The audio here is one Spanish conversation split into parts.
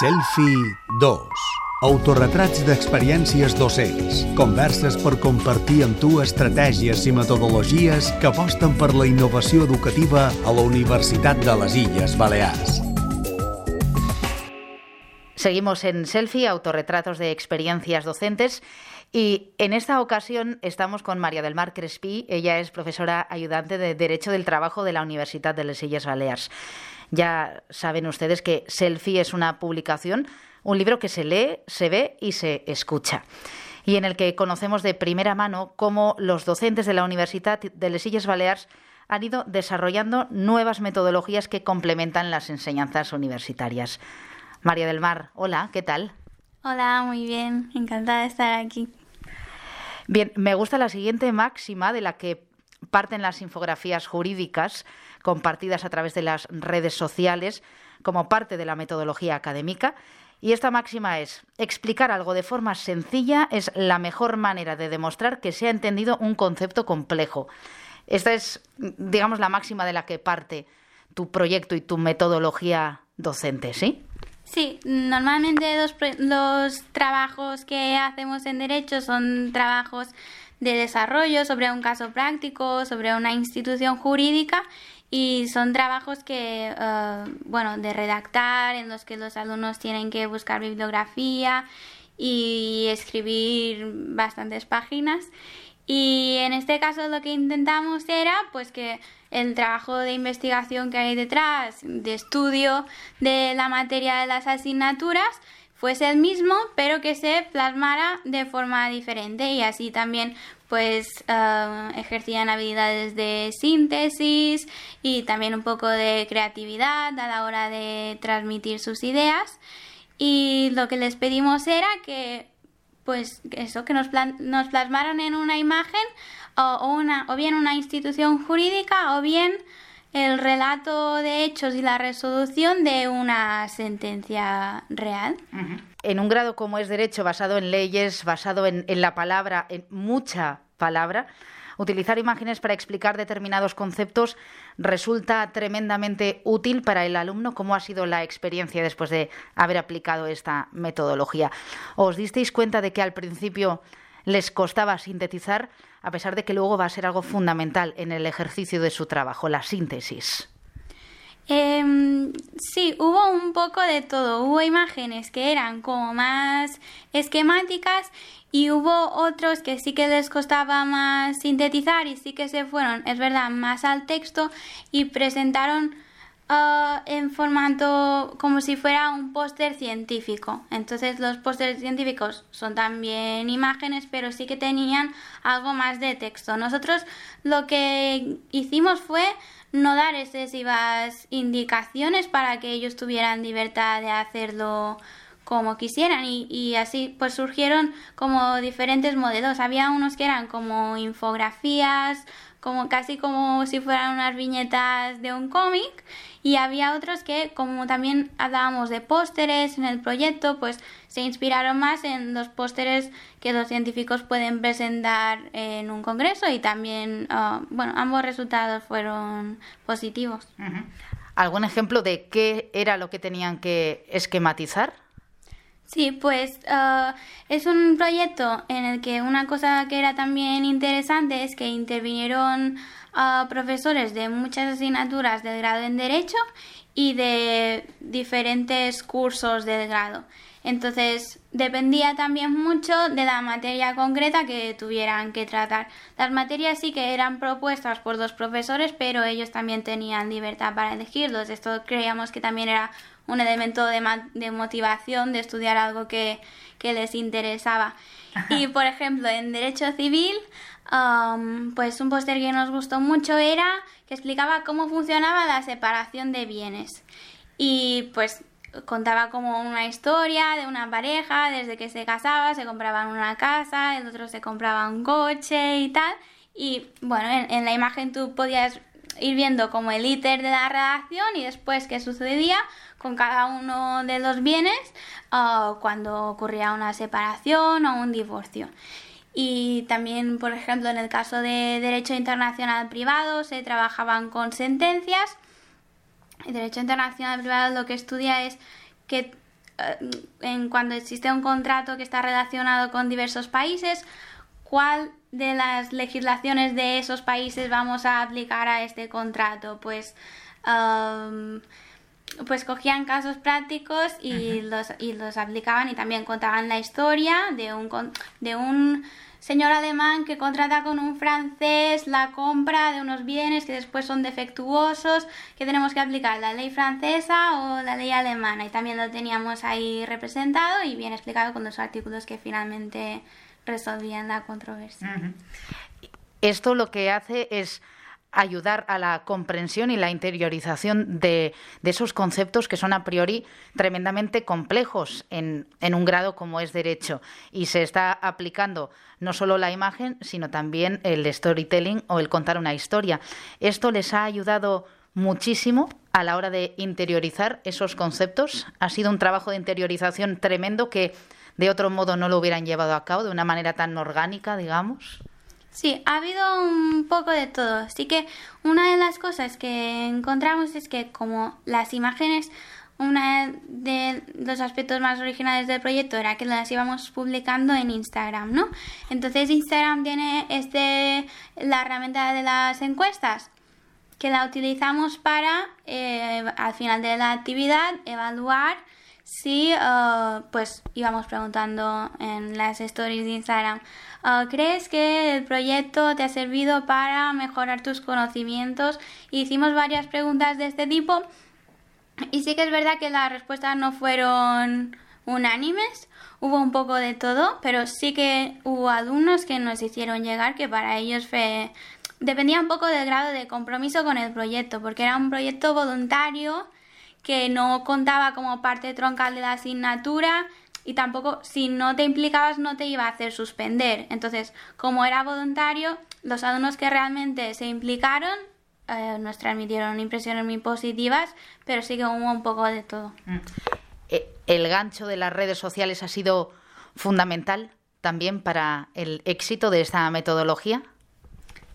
Selfie 2. Autorretrats d'experiències docents. Converses per compartir amb tu estratègies i metodologies que aposten per la innovació educativa a la Universitat de les Illes Balears. Seguimos en Selfie, autorretratos de experiencias docentes. Y en esta ocasión estamos con María del Mar Crespi. Ella es profesora ayudante de Derecho del Trabajo de la Universidad de les Illes Balears. Ya saben ustedes que Selfie es una publicación, un libro que se lee, se ve y se escucha y en el que conocemos de primera mano cómo los docentes de la Universidad de les Illes Balears han ido desarrollando nuevas metodologías que complementan las enseñanzas universitarias. María del Mar, hola, ¿qué tal? Hola, muy bien, encantada de estar aquí. Bien, me gusta la siguiente máxima de la que parten las infografías jurídicas compartidas a través de las redes sociales como parte de la metodología académica. Y esta máxima es, explicar algo de forma sencilla es la mejor manera de demostrar que se ha entendido un concepto complejo. Esta es, digamos, la máxima de la que parte tu proyecto y tu metodología docente, ¿sí? Sí, normalmente los, los trabajos que hacemos en derecho son trabajos de desarrollo sobre un caso práctico, sobre una institución jurídica y son trabajos que, eh, bueno, de redactar, en los que los alumnos tienen que buscar bibliografía y escribir bastantes páginas. Y en este caso lo que intentamos era pues que el trabajo de investigación que hay detrás, de estudio de la materia de las asignaturas, fuese el mismo, pero que se plasmara de forma diferente y así también pues eh, ejercían habilidades de síntesis y también un poco de creatividad a la hora de transmitir sus ideas y lo que les pedimos era que pues eso que nos, nos plasmaran en una imagen o, una, o bien una institución jurídica o bien el relato de hechos y la resolución de una sentencia real. En un grado como es Derecho, basado en leyes, basado en, en la palabra, en mucha palabra, utilizar imágenes para explicar determinados conceptos resulta tremendamente útil para el alumno. ¿Cómo ha sido la experiencia después de haber aplicado esta metodología? ¿Os disteis cuenta de que al principio les costaba sintetizar, a pesar de que luego va a ser algo fundamental en el ejercicio de su trabajo, la síntesis. Em, sí, hubo un poco de todo. Hubo imágenes que eran como más esquemáticas y hubo otros que sí que les costaba más sintetizar y sí que se fueron, es verdad, más al texto y presentaron Ah, en formato como si fuera un póster científico. Entonces los pósteres científicos son también imágenes, pero sí que tenían algo más de texto. Nosotros lo que hicimos fue no dar excesivas indicaciones para que ellos tuvieran libertad de hacerlo como quisieran y, y, así pues surgieron como diferentes modelos. Había unos que eran como infografías, como casi como si fueran unas viñetas de un cómic. Y había otros que como también hablábamos de pósteres en el proyecto pues se inspiraron más en los pósteres que los científicos pueden presentar en un congreso y también ah, bueno ambos resultados fueron positivos. Algún ejemplo de qué era lo que tenían que esquematizar Sí, pues uh, es un proyecto en el que una cosa que era también interesante es que intervinieron uh, profesores de muchas asignaturas del grado en Derecho y de diferentes cursos del grado. Entonces dependía también mucho de la materia concreta que tuvieran que tratar. Las materias sí que eran propuestas por los profesores, pero ellos también tenían libertad para elegirlos. Esto creíamos que también era un elemento de, de motivación de estudiar algo que, que les interesaba. Y, por ejemplo, en Derecho Civil, um, pues un póster que nos gustó mucho era que explicaba cómo funcionaba la separación de bienes. Y pues contaba como una historia de una pareja, desde que se casaba, se compraban una casa, el otro se compraba un coche y tal. Y bueno, en, en la imagen tú podías ir viendo como el íter de la redacción y después qué sucedía con cada uno de los bienes uh, cuando ocurría una separación o un divorcio. Y también, por ejemplo, en el caso de derecho internacional privado se trabajaban con sentencias. El derecho internacional privado lo que estudia es que eh, en cuando existe un contrato que está relacionado con diversos países, cuál de las legislaciones de esos países vamos a aplicar a este contrato. Pues, pues cogían casos prácticos y, los, y los aplicaban y también contaban la historia de un, de un señor alemán que contrata con un francés la compra de unos bienes que después son defectuosos, que tenemos que aplicar la ley francesa o la ley alemana. Y también lo teníamos ahí representado y bien explicado con los artículos que finalmente resolvían la controversia. Esto lo que hace es ayudar a la comprensión y la interiorización de, esos conceptos que son a priori tremendamente complejos en, un grado como es derecho. Y se está aplicando no solo la imagen, sino también el storytelling o el contar una historia. Esto les ha ayudado muchísimo a la hora de interiorizar esos conceptos. Ha sido un trabajo de interiorización tremendo que de otro modo no lo hubieran llevado a cabo de una manera tan orgánica, digamos. Sí, ha habido un poco de todo. Así que una de las cosas que encontramos es que como las imágenes, uno de los aspectos más originales del proyecto era que las íbamos publicando en Instagram, ¿no? Entonces Instagram tiene este la herramienta de las encuestas que la utilizamos para eh, al final de la actividad evaluar si uh, pues íbamos preguntando en las stories de Instagram uh, ¿crees que el proyecto te ha servido para mejorar tus conocimientos? hicimos varias preguntas de este tipo y sí que es verdad que las respuestas no fueron unánimes hubo un poco de todo pero sí que hubo alumnos que nos hicieron llegar que para ellos fue dependía un poco del grado de compromiso con el proyecto porque era un proyecto voluntario que no contaba como parte troncal de la asignatura y tampoco si no te implicabas no te iba a hacer suspender. Entonces, como era voluntario, los alumnos que realmente se implicaron eh, nos transmitieron impresiones muy positivas, pero sí que hubo un poco de todo. Mm. Eh, ¿El gancho de las redes sociales ha sido fundamental también para el éxito de esta metodología?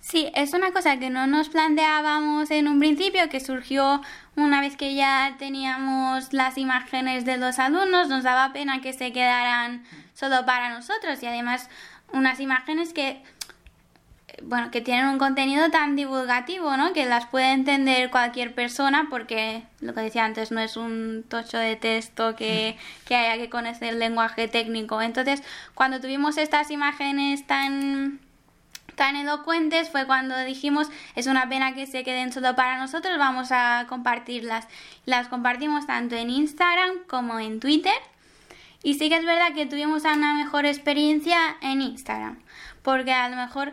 Sí, es una cosa que no nos planteábamos en un principio, que surgió una vez que ya teníamos las imágenes de los alumnos, nos daba pena que se quedaran solo para nosotros y además unas imágenes que bueno, que tienen un contenido tan divulgativo, ¿no? Que las puede entender cualquier persona porque, lo que decía antes, no es un tocho de texto que, que haya que conocer el lenguaje técnico. Entonces, cuando tuvimos estas imágenes tan tan elocuentes fue cuando dijimos es una pena que se queden solo para nosotros, vamos a compartirlas. Las compartimos tanto en Instagram como en Twitter. Y sí que es verdad que tuvimos una mejor experiencia en Instagram, porque a lo mejor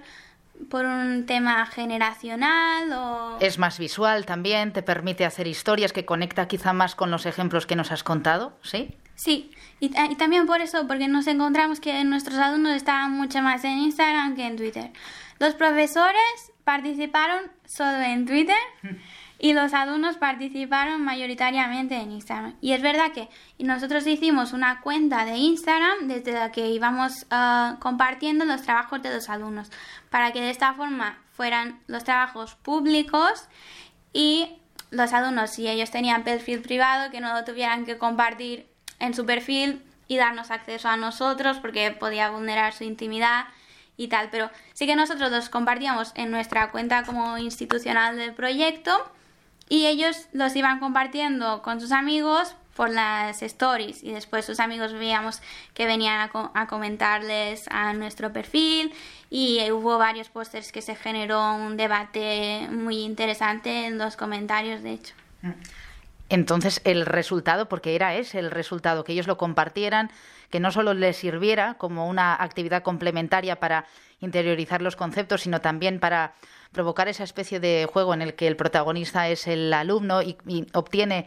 por un tema generacional o... Es más visual también, te permite hacer historias que conecta quizá más con los ejemplos que nos has contado, ¿sí? Sí, y, y, también por eso, porque nos encontramos que nuestros alumnos estaban mucho más en Instagram que en Twitter. Los profesores participaron solo en Twitter y los alumnos participaron mayoritariamente en Instagram. Y es verdad que nosotros hicimos una cuenta de Instagram desde la que íbamos uh, compartiendo los trabajos de los alumnos, para que de esta forma fueran los trabajos públicos y los alumnos, si ellos tenían perfil privado, que no lo tuvieran que compartir en su perfil y darnos acceso a nosotros porque podía vulnerar su intimidad y tal. Pero sí que nosotros los compartíamos en nuestra cuenta como institucional del proyecto y ellos los iban compartiendo con sus amigos por las stories y después sus amigos veíamos que venían a, comentarles a nuestro perfil y hubo varios pósters que se generó un debate muy interesante en los comentarios de hecho. Entonces, el resultado, porque era ese el resultado, que ellos lo compartieran, que no solo les sirviera como una actividad complementaria para interiorizar los conceptos, sino también para provocar esa especie de juego en el que el protagonista es el alumno y, obtiene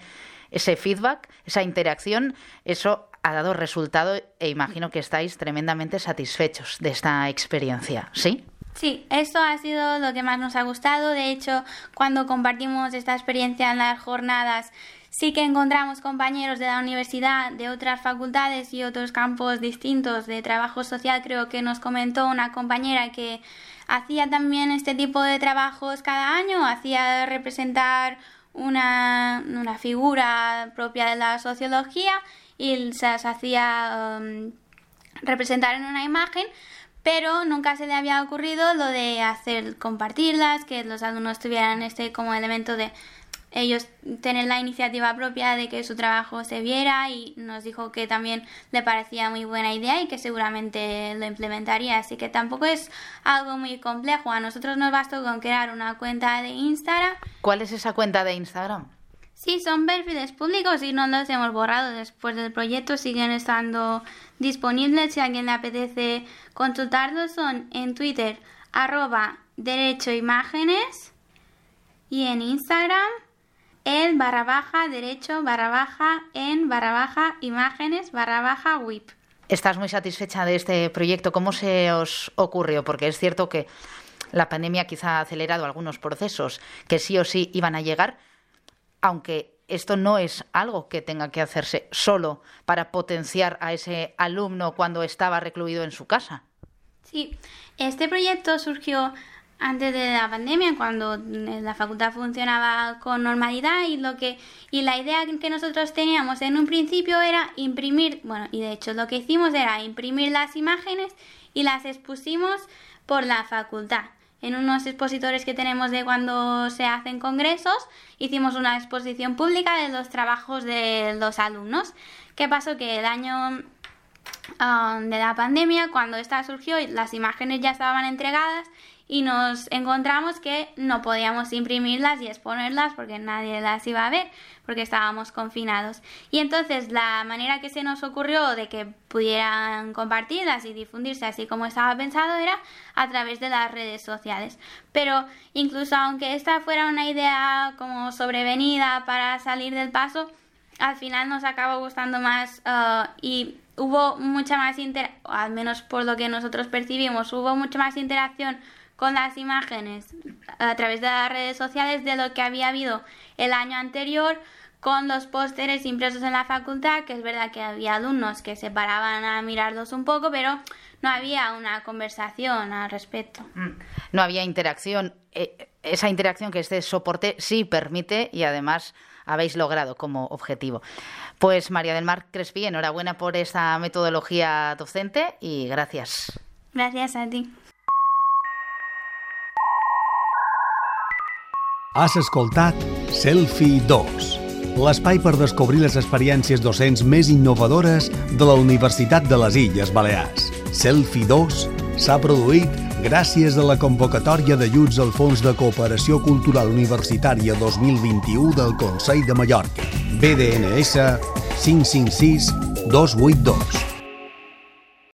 ese feedback, esa interacción, eso ha dado resultado e imagino que estáis tremendamente satisfechos de esta experiencia, ¿sí? Sí, esto ha sido lo que más nos ha gustado. De hecho, cuando compartimos esta experiencia en las jornadas, sí que encontramos compañeros de la universidad, de otras facultades y otros campos distintos de trabajo social. Creo que nos comentó una compañera que hacía también este tipo de trabajos cada año, hacía representar una, una figura propia de la sociología y se las hacía um, representar en una imagen, pero nunca se le había ocurrido lo de hacer compartirlas, que los alumnos tuvieran este como elemento de ellos tener la iniciativa propia de que su trabajo se viera y nos dijo que también le parecía muy buena idea y que seguramente lo implementaría. Así que tampoco es algo muy complejo. A nosotros nos bastó con crear una cuenta de Instagram. ¿Cuál es esa cuenta de Instagram? Sí, son perfiles públicos y no los hemos borrado después del proyecto. Siguen estando disponibles. Si a alguien le apetece consultarlos, son en Twitter arroba derecho imágenes y en Instagram el barra baja derecho barra baja en barra baja imágenes barra baja WIP. ¿Estás muy satisfecha de este proyecto? ¿Cómo se os ocurrió? Porque es cierto que la pandemia quizá ha acelerado algunos procesos que sí o sí iban a llegar, aunque esto no es algo que tenga que hacerse solo para potenciar a ese alumno cuando estaba recluido en su casa. Sí, este proyecto surgió antes de la pandemia, cuando la facultad funcionaba con normalidad y lo que y la idea que nosotros teníamos en un principio era imprimir, bueno, y de hecho lo que hicimos era imprimir las imágenes y las expusimos por la facultad. En unos expositores que tenemos de cuando se hacen congresos, hicimos una exposición pública de los trabajos de los alumnos. ¿Qué pasó? Que el año ah, de la pandemia, cuando esta surgió, las imágenes ya estaban entregadas y nos encontramos que no podíamos imprimirlas y exponerlas porque nadie las iba a ver porque estábamos confinados. Y entonces la manera que se nos ocurrió de que pudieran compartirlas y difundirse así como estaba pensado era a través de las redes sociales. Pero incluso aunque esta fuera una idea como sobrevenida para salir del paso, al final nos acabó gustando más uh, y hubo mucha más interacción, al menos por lo que nosotros percibimos, hubo mucha más interacción con las imágenes a través de las redes sociales de lo que había habido el año anterior con los pósteres impresos en la facultad, que es verdad que había alumnos que se paraban a mirarlos un poco, pero no había una conversación al respecto. Mm. No había interacción. Eh, esa interacción que este soporte sí permite y además habéis logrado como objetivo. Pues María del Mar Crespi, enhorabuena por esta metodología docente y gracias. Gracias a ti. Has escoltat Selfie 2, l'espai per descobrir les experiències docents més innovadores de la Universitat de les Illes Balears. Selfie 2 s'ha produït gràcies a la convocatòria d'ajuts al Fons de Cooperació Cultural Universitària 2021 del Consell de Mallorca. BDNS 556 282.